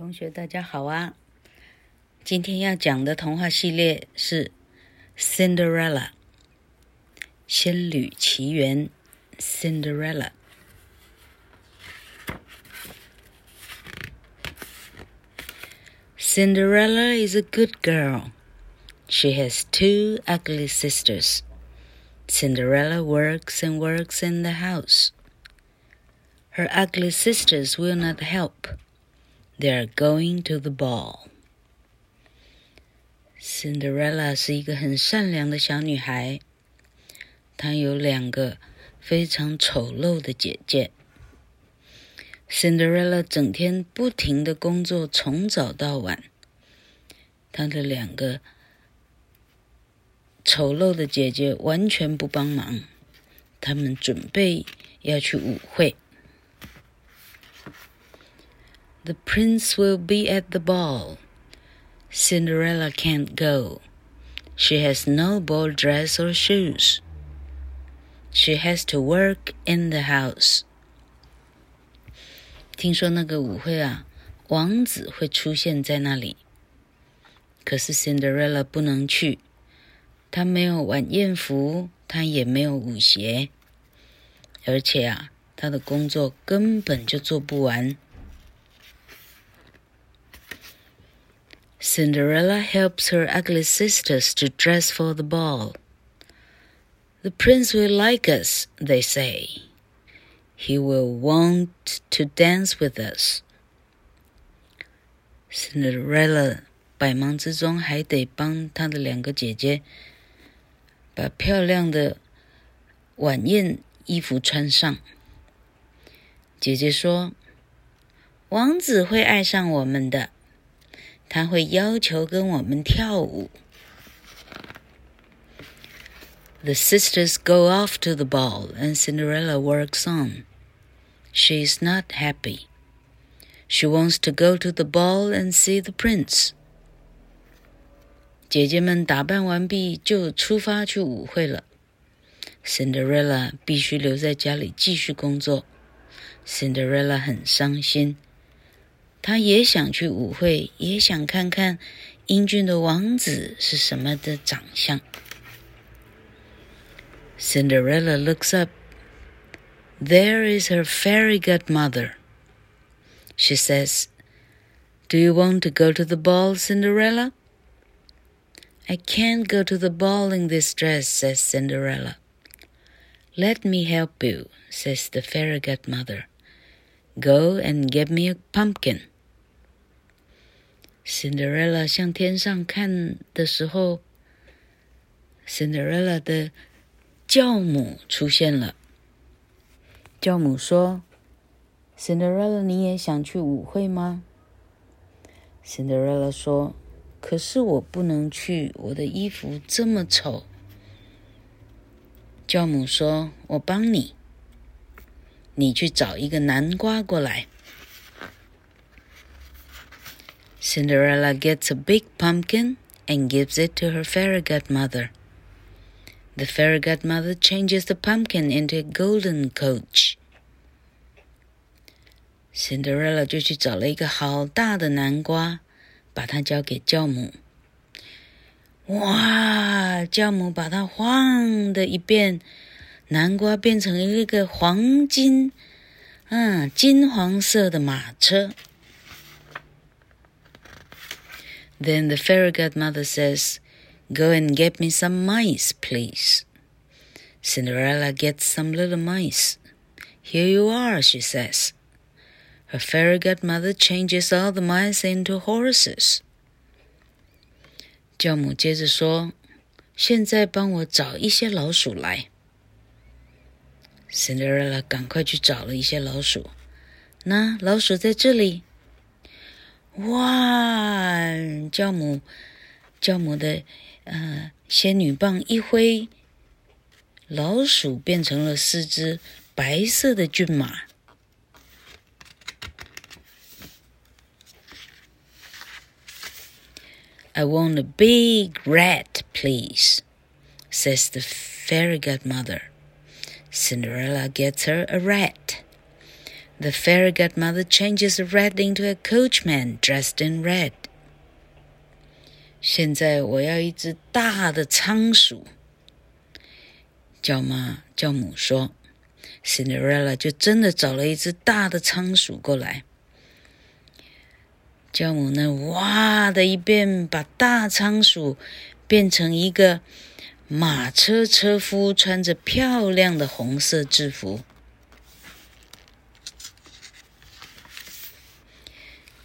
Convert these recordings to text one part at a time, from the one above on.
同学，大家好啊！今天要讲的童话系列是《Cinderella》《仙履奇缘》。Cinderella。Cinderella is a good girl. She has two ugly sisters. Cinderella works and works in the house. Her ugly sisters will not help. They are going to the ball. Cinderella 是一个很善良的小女孩，她有两个非常丑陋的姐姐。Cinderella 整天不停的工作，从早到晚。她的两个丑陋的姐姐完全不帮忙，他们准备要去舞会。The prince will be at the ball. Cinderella can't go. She has no ball dress or shoes. She has to work in the house. 听说那个舞会啊，王子会出现在那里。可是 Cinderella 不能去，她没有晚宴服，她也没有舞鞋，而且啊，她的工作根本就做不完。 Cinderella helps her ugly sisters to dress for the ball. The prince will like us, they say. He will want to dance with us. Cinderella 百忙之中还得帮她的两个姐姐把漂亮的晚宴衣服穿上。姐姐说：“王子会爱上我们的。” 他会要求跟我们跳舞。The sisters go off to the ball, and Cinderella works on. She is not happy. She wants to go to the ball and see the prince. 姐姐们打扮完毕就出发去舞会了。Cinderella 必须留在家里继续工作。Cinderella 很伤心。 他也想去舞会，也想看看英俊的王子是什么的长相。Cinderella looks up. There is her fairy godmother. She says, Do you want to go to the ball, Cinderella? I can't go to the ball in this dress, says Cinderella. Let me help you, says the fairy godmother. Go and get me a pumpkin. Cinderella 向天上看的时候，Cinderella 的教母出现了。教母说：“Cinderella，你也想去舞会吗？”Cinderella 说：“可是我不能去，我的衣服这么丑。”教母说：“我帮你，你去找一个南瓜过来。” Cinderella gets a big pumpkin and gives it to her fairy godmother. The fairy godmother changes the pumpkin into a golden coach. Cinderella 就去找了一个好大的南瓜，把它交给教母。哇！教母把它晃的一变，南瓜变成一个黄金，嗯，金黄色的马车。 Then the fairy godmother says, Go and get me some mice, please. Cinderella gets some little mice. Here you are, she says. Her fairy godmother changes all the mice into horses. 教母接着说：“现在帮我找一些老鼠来。” Cinderella 赶快去找了一些老鼠。那老鼠在这里。 哇！教母，教母的呃仙女棒一挥，老鼠变成了四只白色的骏马。I want a big rat, please, says the fairy godmother. Cinderella gets her a rat. The fairy godmother changes red into a coachman dressed in red. 现在我要一只大的仓鼠。教妈教母说，Cinderella 就真的找了一只大的仓鼠过来。教母呢，哇的一变，把大仓鼠变成一个马车车夫，穿着漂亮的红色制服。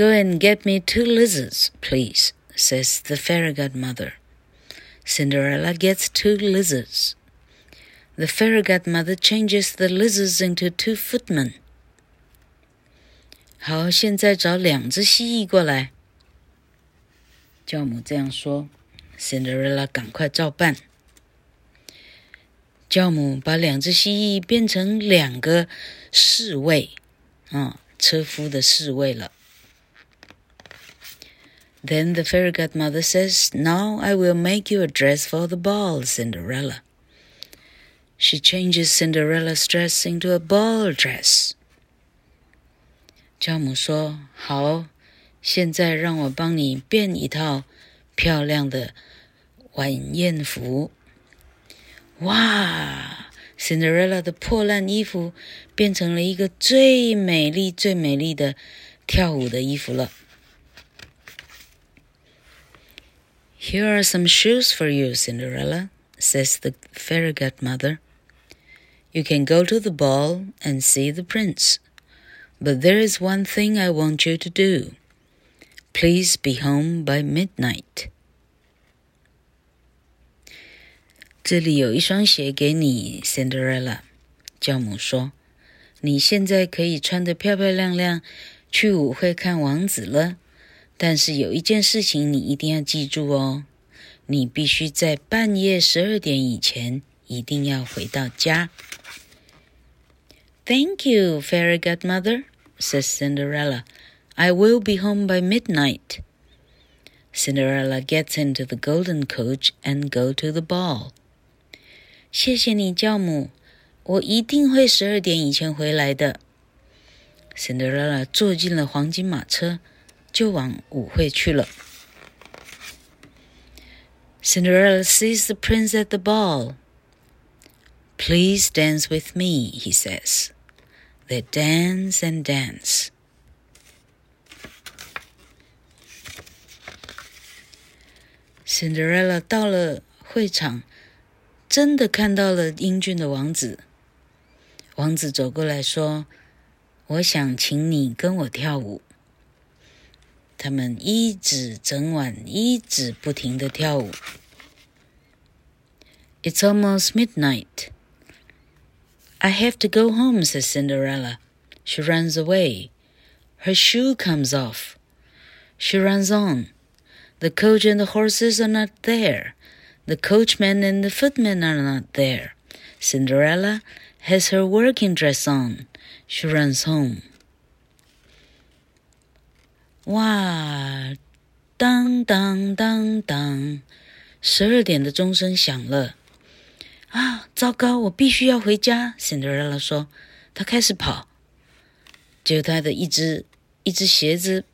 Go and get me two lizards, please, says the fairy godmother. Cinderella gets two lizards. The fairy godmother changes the lizards into two footmen. 好，现在找两只蜥蜴过来。教母这样说，Cinderella 赶快照办。教母把两只蜥蜴变成两个侍卫，啊，车夫的侍卫了。 Then the fairy godmother says, Now I will make you a dress for the ball, Cinderella. She changes Cinderella's dress into a ball dress. 教母说：“好，现在让我帮你变一套漂亮的晚宴服。”哇，Cinderella 的破烂衣服变成了一个最美丽、最美丽的跳舞的衣服了。 Here are some shoes for you, Cinderella, says the fairy godmother. You can go to the ball and see the prince. But there is one thing I want you to do. Please be home by midnight. 这里有一双鞋给你，Cinderella。教母说：“你现在可以穿得漂漂亮亮去舞会看王子了。 但是有一件事情你一定要记住哦，你必须在半夜十二点以前一定要回到家。” Thank you, fairy godmother says Cinderella. I will be home by midnight. Cinderella gets into the golden coach and go to the ball. 谢谢你，教母，我一定会十二点以前回来的。Cinderella 坐进了黄金马车， 就往舞会去了。Cinderella sees the prince at the ball. Please dance with me, he says. They dance and dance. Cinderella 到了会场，真的看到了英俊的王子。王子走过来说：“我想请你跟我跳舞。” 他们一直整晚一直不停的跳舞。It's almost midnight. I have to go home, says Cinderella. She runs away. Her shoe comes off. She runs on. The coach and the horses are not there. The coachman and the footmen are not there. Cinderella has her working dress on. She runs home. 哇，当当当当，十二点的钟声响了。啊，糟糕！我必须要回家。Cinderella 说：“他开始跑，结果她的一只一只鞋子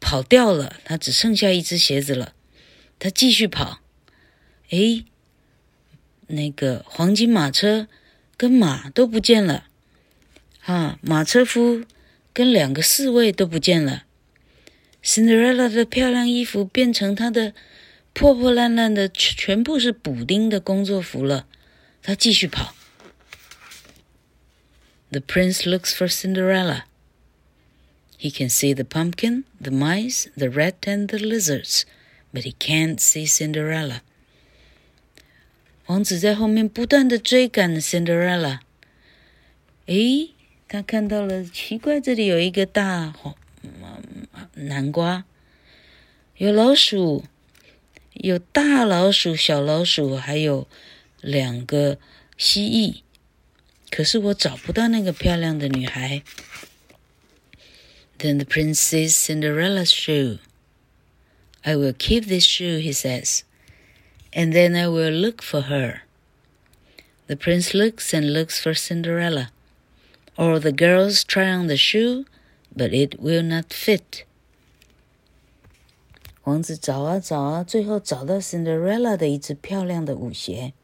跑掉了，他只剩下一只鞋子了。他继续跑，哎，那个黄金马车跟马都不见了，啊，马车夫跟两个侍卫都不见了。Cinderella 的漂亮衣服变成她的。”破破烂烂的，全部是补丁的工作服了。他继续跑。The prince looks for Cinderella. He can see the pumpkin, the mice, the rat, and the lizards, but he can't see Cinderella. 王子在后面不断的追赶 Cinderella。诶，他看到了，奇怪，这里有一个大 南瓜，有老鼠。有大老鼠、小老鼠，还有两个蜥蜴。可是我找不到那个漂亮的女孩。Then the prince sees Cinderella's shoe. I will keep this shoe, he says, and then I will look for her. The prince looks and looks for Cinderella. or the girls try on the shoe, but it will not fit. 王子找啊找啊，最后找到 Cinderella 的一只漂亮的舞鞋。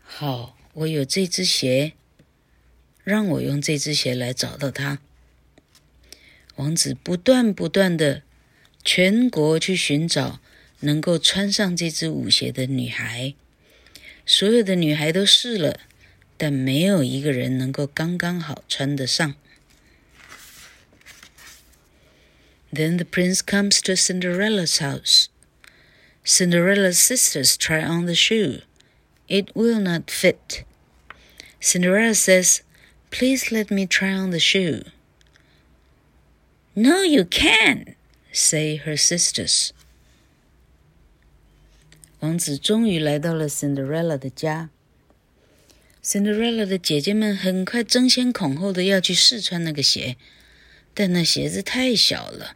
好，我有这只鞋，让我用这只鞋来找到它。王子不断不断的全国去寻找能够穿上这只舞鞋的女孩，所有的女孩都试了，但没有一个人能够刚刚好穿得上。Then the prince comes to Cinderella's house. Cinderella's sisters try on the shoe. It will not fit. Cinderella says, Please let me try on the shoe. No, you can't, say her sisters. 王子终于来到了 Cinderella 的家。Cinderella 的姐姐们很快争先恐后的要去试穿那个鞋，但那鞋子太小了。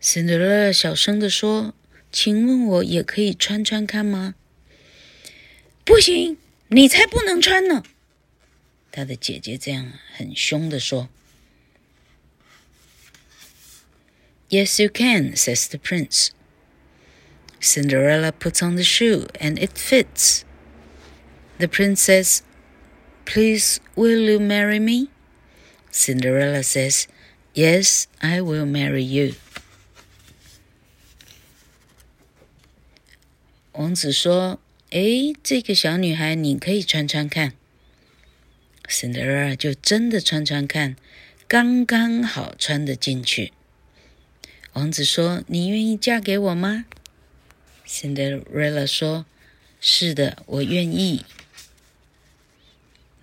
辛德勒拉小声地说：“请问我也可以穿穿看吗？”“不行，你才不能穿呢！”他的姐姐这样很凶地说。“Yes, you can,” says the prince. Cinderella puts on the shoe, and it fits. The prince says, Please, will you marry me? Cinderella says, Yes, I will marry you. 王子说：“诶，这个小女孩，你可以穿穿看。” Cinderella 就真的穿穿看，刚刚好穿得进去。王子说：“你愿意嫁给我吗？”Cinderella 说：“是的，我愿意。”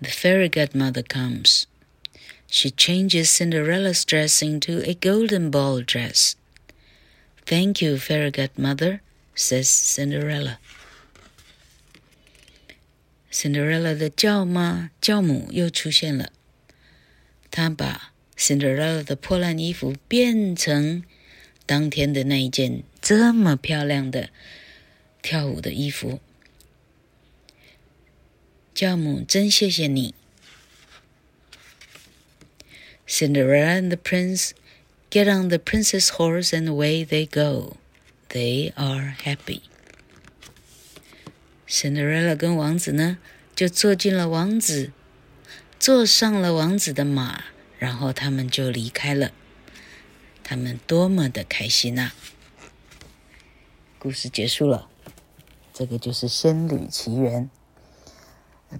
The fairy godmother comes. She changes Cinderella's dress into a golden ball dress. Thank you, fairy godmother says Cinderella. Cinderella 的舅妈、舅母又出现了，她把 Cinderella 的破烂衣服变成当天的那一件这么漂亮的跳舞的衣服。教母，真谢谢你。Cinderella and the prince get on the princess horse and away they go. They are happy. Cinderella 跟王子呢，就坐进了王子，坐上了王子的马，然后他们就离开了。他们多么的开心啊！故事结束了，这个就是《仙女奇缘》。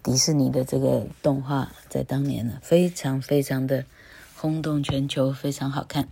迪士尼的这个动画在当年呢，非常非常的轰动全球，非常好看。